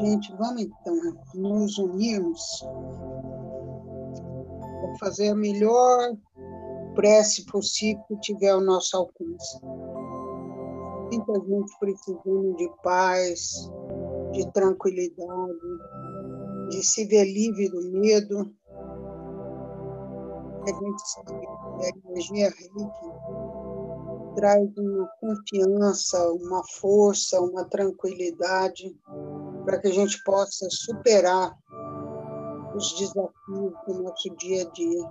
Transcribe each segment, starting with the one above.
Gente, vamos então nos unirmos para fazer a melhor prece possível que tiver ao nosso alcance. Muita gente precisando de paz, de tranquilidade, de se ver livre do medo. A gente sabe que a energia reiki traz uma confiança, uma força, uma tranquilidade para que a gente possa superar os desafios do nosso dia a dia.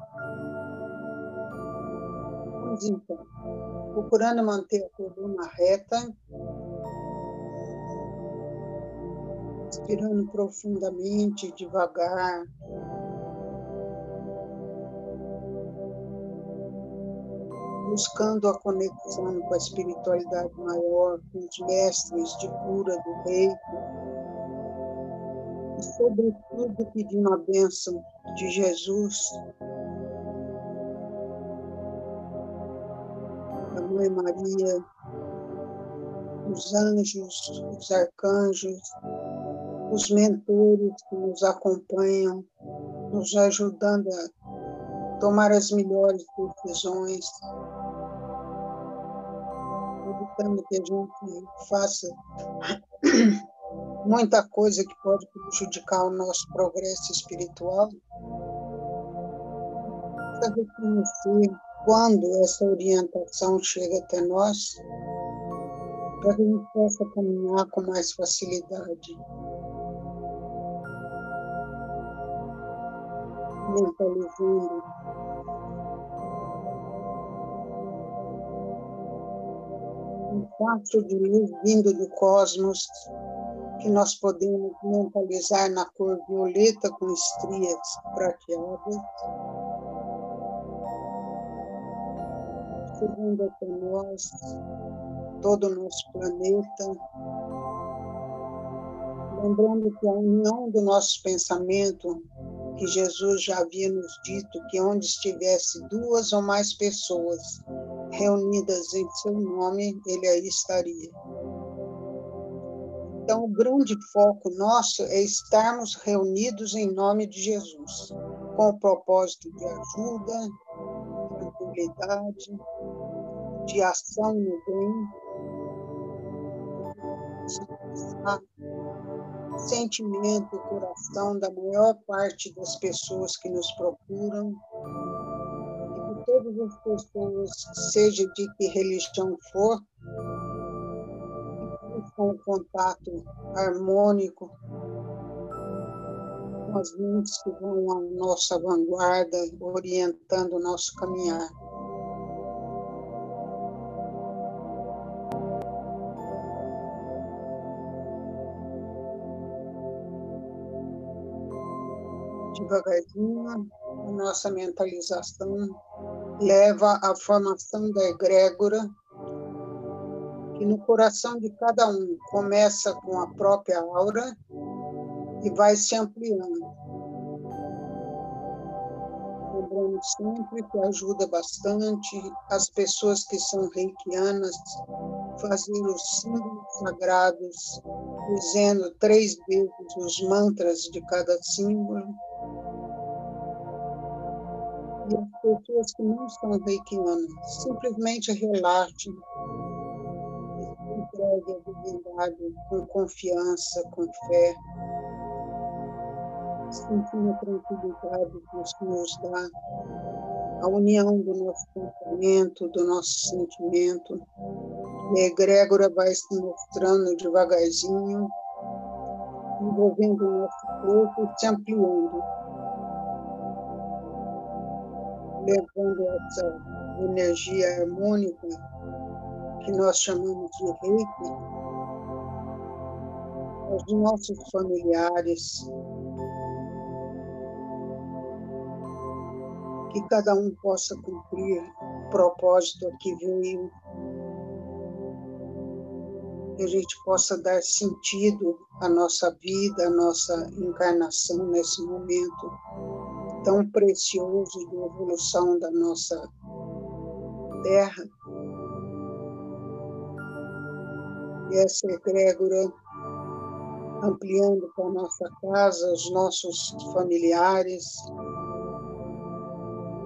Vamos então, procurando manter a coluna reta, respirando profundamente, devagar. Buscando a conexão com a espiritualidade maior, com os mestres de cura do reiki, e, sobretudo, pedindo a bênção de Jesus, da Mãe Maria, os anjos, os arcanjos, os mentores que nos acompanham, nos ajudando a tomar as melhores decisões, evitando que a gente faça muita coisa que pode prejudicar o nosso progresso espiritual. Para reconhecer quando essa orientação chega até nós, para que a gente possa caminhar com mais facilidade. mentalizando. Um fato de luz vindo do cosmos que nós podemos mentalizar na cor violeta com estrias prateadas. Chegando até nós, todo o nosso planeta. Lembrando que a união do nosso pensamento que Jesus já havia nos dito que onde estivesse duas ou mais pessoas reunidas em seu nome, ele aí estaria. Grande foco nosso é estarmos reunidos em nome de Jesus, com o propósito de ajuda, de tranquilidade, de ação no bem, sentimento e coração da maior parte das pessoas que nos procuram, e que todas as pessoas, seja de que religião for, com o contato harmônico com as mentes que vão à nossa vanguarda, orientando o nosso caminhar. devagarzinho, a nossa mentalização leva à formação da egrégora, que no coração de cada um começa com a própria aura e vai se ampliando. Lembrando sempre que ajuda bastante as pessoas que são reikianas fazer os símbolos sagrados, dizendo três vezes os mantras de cada símbolo e as pessoas que não são reikianas simplesmente relaxem, entregue a divindade com confiança, com fé, sentindo a tranquilidade que isso nos dá, a união do nosso pensamento, do nosso sentimento. E a egrégora vai se mostrando devagarzinho, envolvendo o nosso corpo e se ampliando. Levando essa energia harmônica que nós chamamos de reiki aos nossos familiares, que cada um possa cumprir o propósito que veio, que a gente possa dar sentido à nossa vida, à nossa encarnação nesse momento tão precioso de evolução da nossa terra. E essa egrégora ampliando para a nossa casa, os nossos familiares,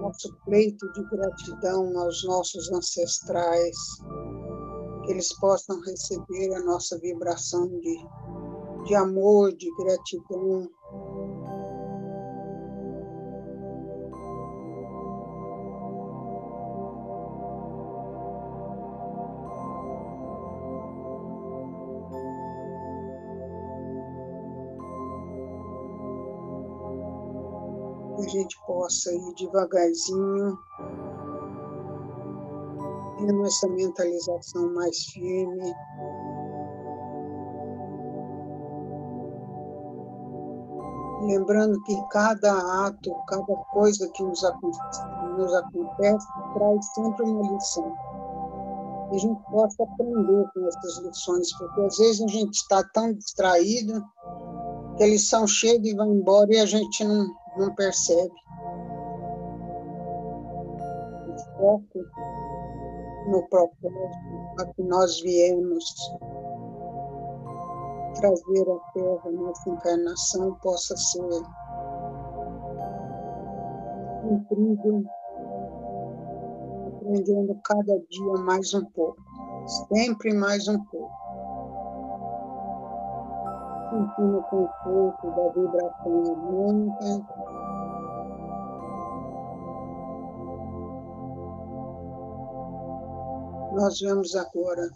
nosso pleito de gratidão aos nossos ancestrais, que eles possam receber a nossa vibração de, de amor, de gratidão, possa ir devagarzinho, tendo essa mentalização mais firme. Lembrando que cada ato, cada coisa que nos acontece, nos acontece traz sempre uma lição. E a gente possa aprender com essas lições, porque às vezes a gente está tão distraído que a lição chega e vai embora e a gente não, não percebe. No propósito a que nós viemos trazer à Terra nessa encarnação possa ser cumprido, aprendendo cada dia mais um pouco, sempre mais um pouco sentindo o conforto da vibração harmônica. Nós vamos agora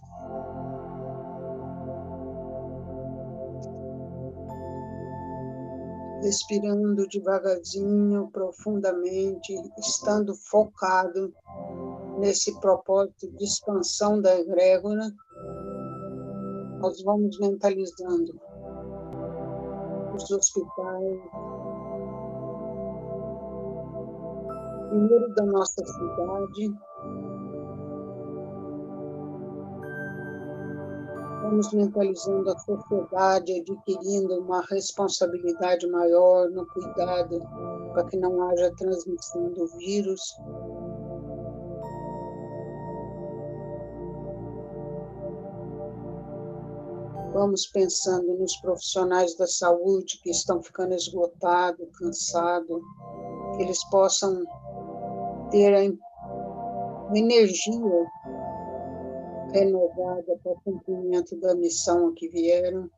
respirando devagarzinho, profundamente, estando focado nesse propósito de expansão da egrégora, nós vamos mentalizando os hospitais, primeiro da nossa cidade. Vamos mentalizando a sociedade, adquirindo uma responsabilidade maior no cuidado para que não haja transmissão do vírus. Vamos pensando nos profissionais da saúde que estão ficando esgotados, cansados, que eles possam ter a energia renovada para o cumprimento da missão que vieram.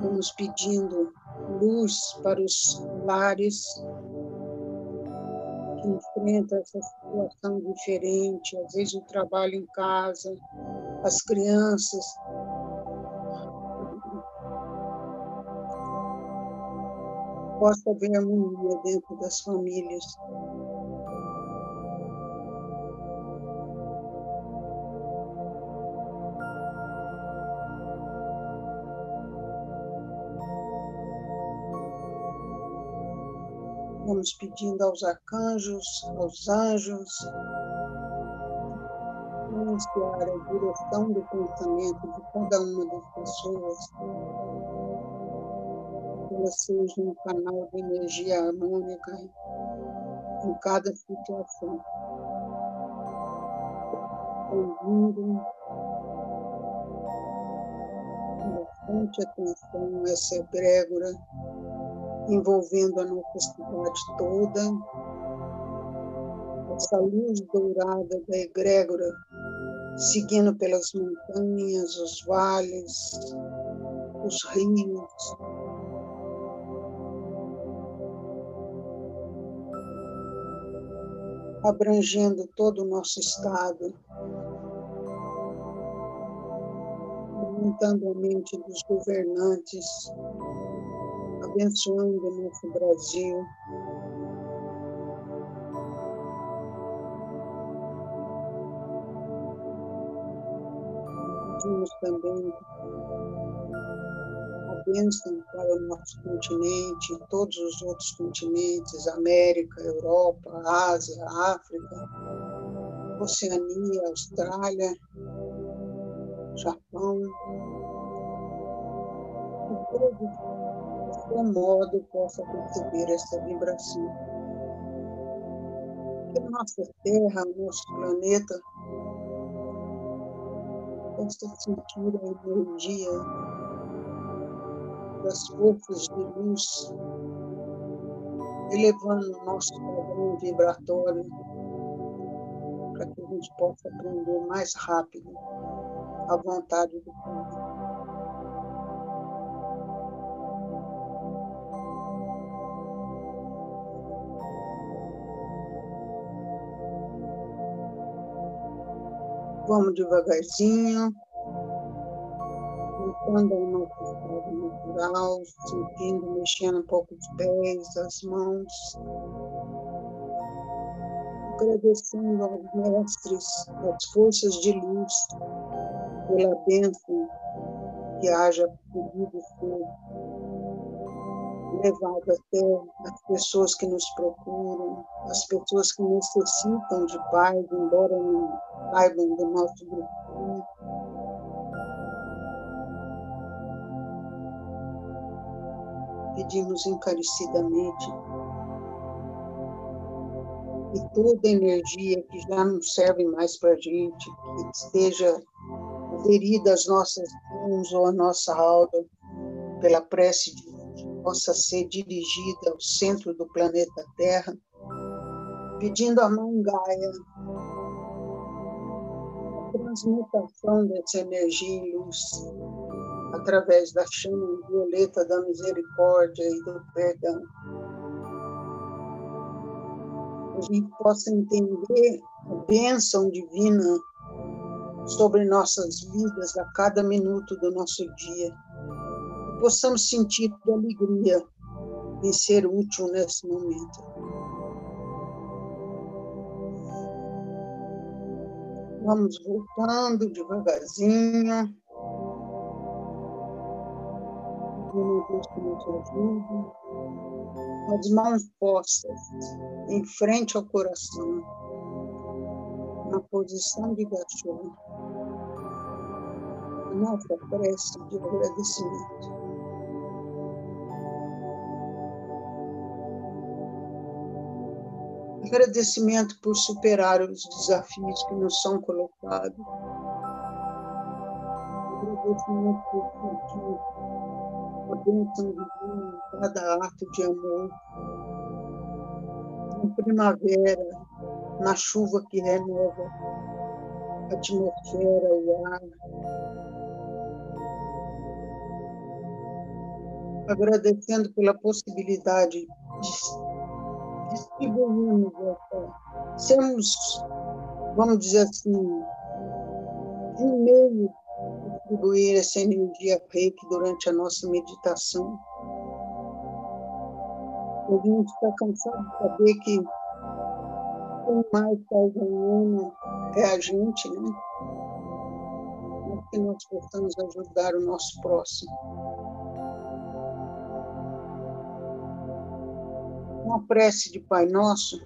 Vamos pedindo luz para os lares que enfrenta essa situação diferente, às vezes o trabalho em casa, as crianças. Possa haver harmonia dentro das famílias. Vamos pedindo aos arcanjos, aos anjos, anunciar a direção do pensamento de cada uma das pessoas, que elas sejam um canal de energia harmônica em cada situação. Ouvindo bastante atenção essa egrégora envolvendo a nossa cidade toda. Essa luz dourada da egrégora seguindo pelas montanhas, os vales, os rios. Abrangendo todo o nosso estado, aumentando a mente dos governantes, abençoando o nosso Brasil. Pedimos também a bênção para o nosso continente, todos os outros continentes, América, Europa, Ásia, África, Oceania, Austrália, Japão, e todos qual modo possa perceber essa vibração. Que a nossa Terra, nosso planeta, possa sentir a energia das forças de luz elevando o nosso padrão vibratório para que a gente possa aprender mais rápido a vontade do Pai. Vamos devagarzinho, voltando ao nosso estado natural, sentindo, mexendo um pouco os pés, as mãos, agradecendo aos mestres das forças de luz pela bênção que haja podido ser levado até as pessoas que nos procuram, as pessoas que necessitam de paz, embora não saibam do nosso grupo. Pedimos encarecidamente que toda energia que já não serve mais para a gente, que esteja aderida às nossas mãos ou à nossa alma, pela prece de possa ser dirigida ao centro do planeta Terra, pedindo a mão Gaia a transmutação dessa energia em luz através da chama violeta da misericórdia e do perdão. A gente possa entender a bênção divina sobre nossas vidas a cada minuto do nosso dia possamos sentir alegria em ser útil nesse momento. Vamos voltando devagarzinho. Deus que nos. As mãos postas em frente ao coração, na posição de gachorro. Nossa prece de agradecimento. Agradecimento por superar os desafios que nos são colocados. Agradecimento por sentir a bênção divina em cada ato de amor. Na primavera, na chuva que renova a atmosfera, o ar. Agradecendo pela possibilidade de distribuímos essa, sermos, vamos dizer assim, um meio de distribuir essa energia reiki durante a nossa meditação. A gente está cansado de saber que quem mais faz ganhando é a gente, né? que nós possamos ajudar o nosso próximo. Uma prece de Pai Nosso,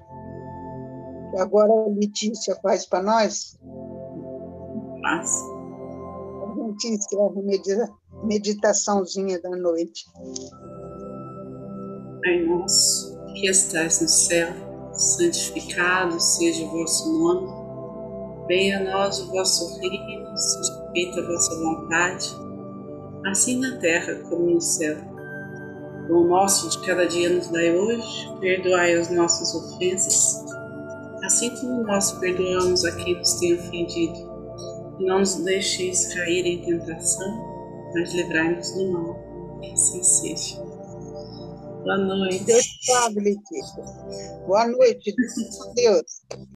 que agora a Letícia faz para nós. Mas... A gente encerra a meditaçãozinha da noite. Pai Nosso, que estás no céu, santificado seja o vosso nome. Venha a nós o vosso reino, seja feita a vossa vontade, assim na terra como no céu. O nosso de cada dia nos dai hoje, perdoai as nossas ofensas, assim como nós perdoamos a quem nos tem ofendido. E não nos deixeis cair em tentação, mas livrai-nos do mal. Que assim seja. Boa noite. Deus te Letícia. Boa noite. Deus.